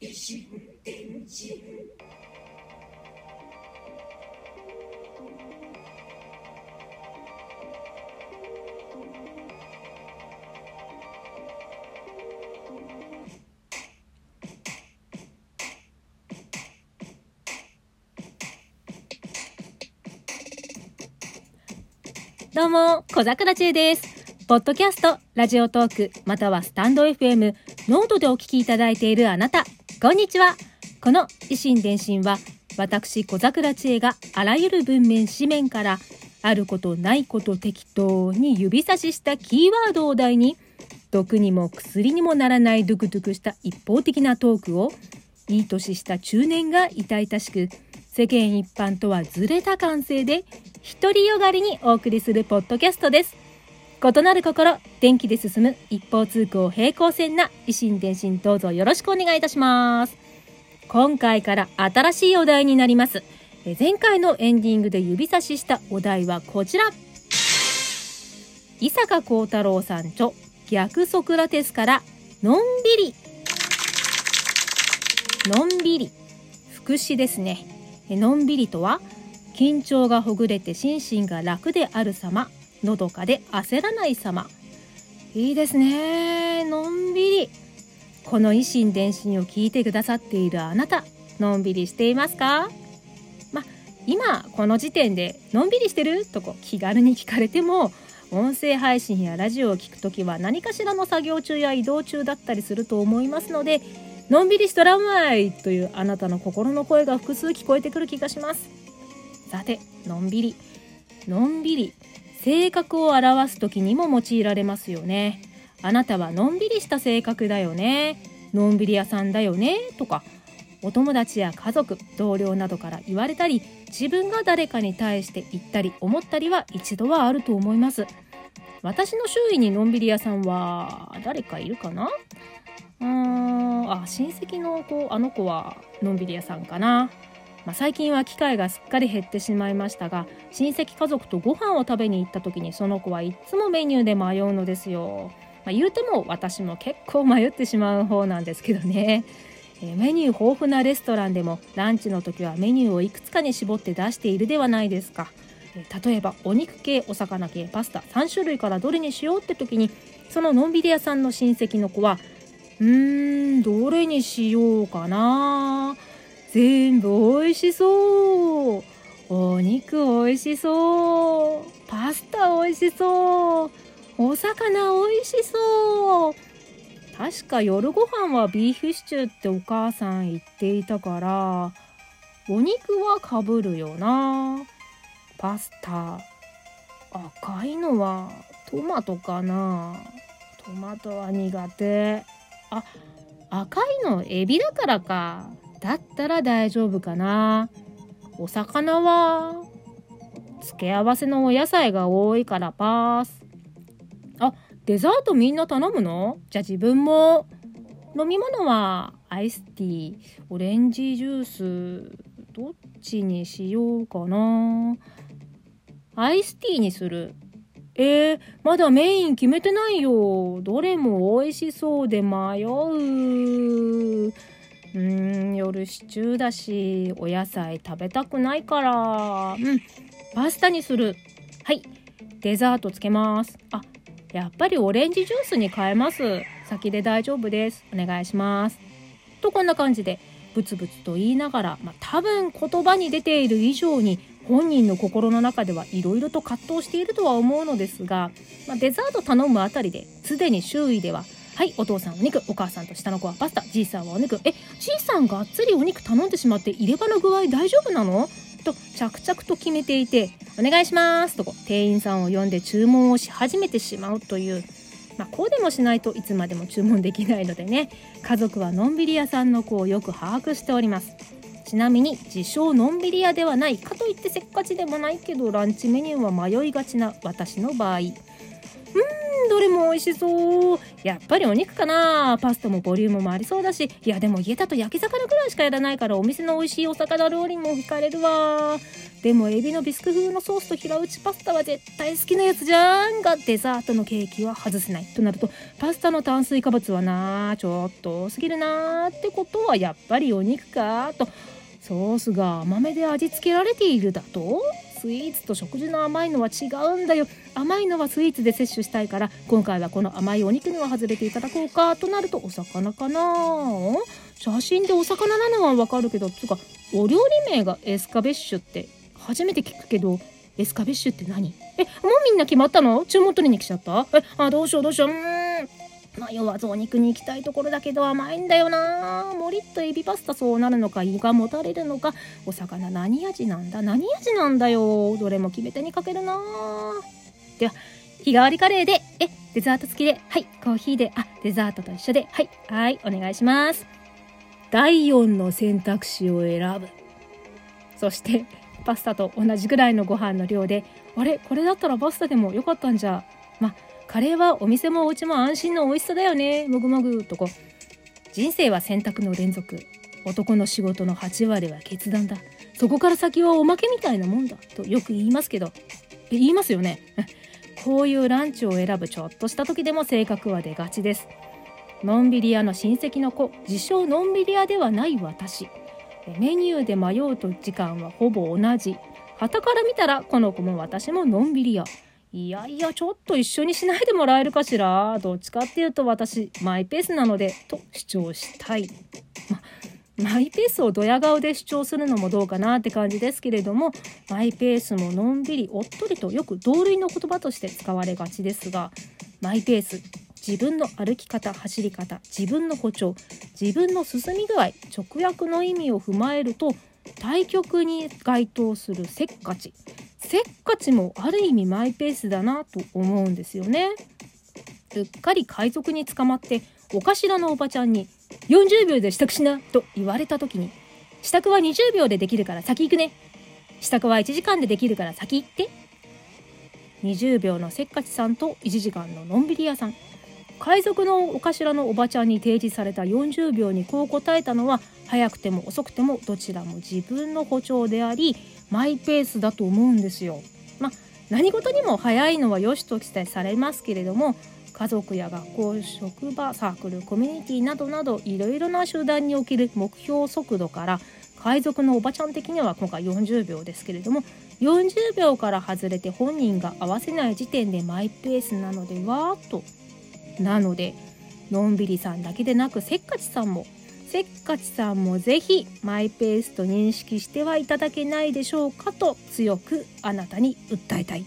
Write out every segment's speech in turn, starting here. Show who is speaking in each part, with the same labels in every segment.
Speaker 1: It's どうも、小桜知恵です。ポッドキャスト、ラジオトーク、またはスタンド FM、ノートでお聞きいただいているあなた、こんにちは。この異心電進は、私小桜知恵があらゆる文面、紙面から、あることないこと適当に指差ししたキーワードを題に、毒にも薬にもならないドゥクドゥクした一方的なトークを、いい年した中年が痛々しく、世間一般とはずれた感性で、独りよがりにお送りするポッドキャストです。異なる心、電気で進む一方通行平行線な維新伝心どうぞよろしくお願いいたします。今回から新しいお題になります。前回のエンディングで指差ししたお題はこちら。伊坂幸太郎さん著逆ソクラテスからのんびり。のんびり。副詞ですね。のんびりとは緊張がほぐれて心身が楽である様のどかで焦らない様。いいですね。のんびり。この維新伝心を聞いてくださっているあなたのんびりしていますか？ま今この時点でのんびりしてる？とこ気軽に聞かれても音声配信やラジオを聞くときは何かしらの作業中や移動中だったりすると思いますのでのんびりしとらんわいというあなたの心の声が複数聞こえてくる気がします。さてのんびり。のんびり。性格を表す時にも用いられますよね。あなたはのんびりした性格だよね。のんびり屋さんだよね。とかお友達や家族同僚などから言われたり自分が誰かに対して言ったり思ったりは一度はあると思います私の周囲にのんびり屋さんは誰かいるかなうん。あ親戚の子あの子はのんびり屋さんかな。まあ、最近は機会がすっかり減ってしまいましたが親戚家族とご飯を食べに行った時にその子はいつもメニューで迷うのですよ、まあ、言うても私も結構迷ってしまう方なんですけどね、メニュー豊富なレストランでもランチの時はメニューをいくつかに絞って出しているではないですか、例えばお肉系お魚系パスタ3種類からどれにしようって時にそののんびり屋さんの親戚の子はうーんどれにしようかな。全部美味しそう。お肉美味しそう。パスタ美味しそう。お魚美味しそう。確か夜ご飯はビーフシチューってお母さん言っていたからお肉はかぶるよな。パスタ。赤いのはトマトかな。トマトは苦手。あ赤いのエビだからか。だったら大丈夫かな。お魚は付け合わせのお野菜が多いからパース。あデザートみんな頼むの？じゃあ自分も。飲み物はアイスティーオレンジジュースどっちにしようかな。アイスティーにする。えー、まだメイン決めてないよ。どれも美味しそうで迷う。うん夜シチューだしお野菜食べたくないから。うんパスタにする。はいデザートつけます。あやっぱりオレンジジュースに変えます。先で大丈夫です。お願いします。とこんな感じでブツブツと言いながら、まあ、多分言葉に出ている以上に本人の心の中ではいろいろと葛藤しているとは思うのですが、まあ、デザート頼むあたりですでに周囲でははいお父さんお肉お母さんと下の子はパスタじいさんはお肉えじいさんがっつりお肉頼んでしまって入れ歯の具合大丈夫なの？と着々と決めていてお願いしますとこ店員さんを呼んで注文をし始めてしまうという、まあ、こうでもしないといつまでも注文できないのでね家族はのんびり屋さんの子をよく把握しております。ちなみに自称のんびり屋ではないかといってせっかちでもないけどランチメニューは迷いがちな私の場合。うーんどれも美味しそう。やっぱりお肉かな。パスタもボリュームもありそうだし。いやでも家だと焼き魚ぐらいしかやらないからお店の美味しいお魚料理も惹かれるわ。でもエビのビスク風のソースと平打ちパスタは絶対好きなやつじゃん。がデザートのケーキは外せないとなるとパスタの炭水化物はなちょっと多すぎるなってことはやっぱりお肉かと。ソースが甘めで味付けられているだと？スイーツと食事の甘いのは違うんだよ。甘いのはスイーツで摂取したいから今回はこの甘いお肉には外れていただこうかとなるとお魚かな？写真でお魚なのはわかるけどつうかお料理名がエスカベッシュって初めて聞くけどエスカベッシュって何？えもうみんな決まったの？注文取りに来ちゃった？えあどうしようどうしよう。うーん迷わずお肉に行きたいところだけど甘いんだよな。もりっとエビパスタそうなるのか胃がもたれるのかお魚何味なんだ。何味なんだよ。どれも決め手にかけるな。では日替わりカレーでえデザート付きで。はいコーヒーで。あデザートと一緒で。はいはいお願いします。第4の選択肢を選ぶ。そしてパスタと同じぐらいのご飯の量で。あれ？これだったらパスタでもよかったんじゃ。カレーはお店もお家も安心の美味しさだよね。もぐもぐとこ。人生は選択の連続。男の仕事の8割は決断だ。そこから先はおまけみたいなもんだ。とよく言いますけど。言いますよね。こういうランチを選ぶちょっとした時でも性格は出がちです。のんびり屋の親戚の子。自称のんびり屋ではない私。メニューで迷うと時間はほぼ同じ。旗から見たらこの子も私ものんびり屋。いやいや、ちょっと一緒にしないでもらえるかしら？どっちかっていうと私、マイペースなので、と主張したい。ま、マイペースをドヤ顔で主張するのもどうかなって感じですけれども、マイペースものんびり、おっとりとよく同類の言葉として使われがちですが、マイペース、自分の歩き方、走り方、自分の歩調、自分の進み具合、直訳の意味を踏まえると、対局に該当するせっかちせっかちもある意味マイペースだなと思うんですよね。うっかり海賊に捕まってお頭のおばちゃんに40秒で支度しなと言われた時に支度は20秒でできるから先行くね。支度は1時間でできるから先行って。20秒のせっかちさんと1時間ののんびり屋さん。海賊のお頭のおばちゃんに提示された40秒にこう答えたのは早くても遅くてもどちらも自分の歩調でありマイペースだと思うんですよ。まあ、何事にも早いのは良しと期待されますけれども家族や学校職場サークルコミュニティなどなどいろいろな集団における目標速度から海賊のおばちゃん的には今回40秒ですけれども40秒から外れて本人が合わせない時点でマイペースなのではとなのでのんびりさんだけでなくせっかちさんもせっかちさんもぜひマイペースと認識してはいただけないでしょうかと強くあなたに訴えたい。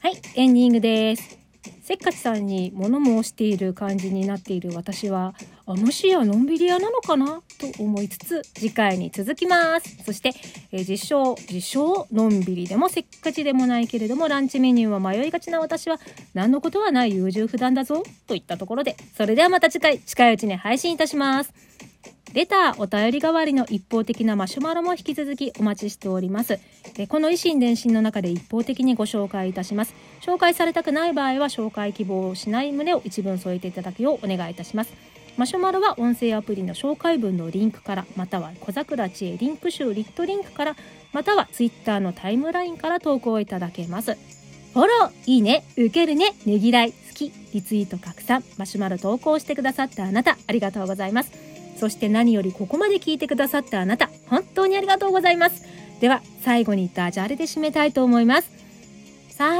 Speaker 1: はい、エンディングです。せっかちさんに物申している感じになっている私はあもしやのんびり屋なのかなと思いつつ次回に続きます。そして、えー、実証実証のんびりでもせっかちでもないけれどもランチメニューは迷いがちな私は何のことはない優柔不断だぞといったところで。それではまた次回近いうちに配信いたします。レター、お便り代わりの一方的なマシュマロも引き続きお待ちしております。この維新伝心の中で一方的にご紹介いたします。紹介されたくない場合は紹介希望をしない旨を一文添えていただくようお願いいたします。マシュマロは音声アプリの紹介文のリンクから、または小桜知恵リンク集リットリンクから、または Twitter のタイムラインから投稿いただけます。フォロー、いいね、受けるね、ねぎらい、好き、リツイート拡散、マシュマロ投稿してくださったあなた、ありがとうございます。そして何よりここまで聞いてくださったあなた、本当にありがとうございます。では、最後にダジャレで締めたいと思います。さ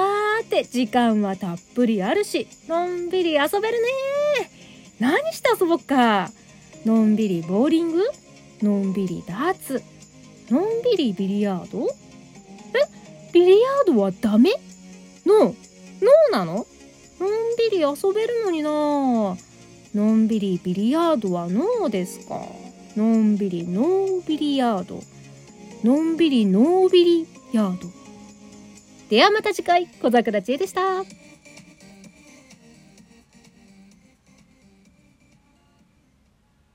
Speaker 1: ーて、時間はたっぷりあるし、のんびり遊べるね何して遊ぼっか。のんびりボーリング？のんびりダーツ？のんびりビリヤード？え？ビリヤードはダメ？ノーノーなの？のんびり遊べるのになぁ。のんびりビリヤードはノーですか？のんびりノービリヤード。のんびりノービリヤード。ではまた次回小桜知恵でした。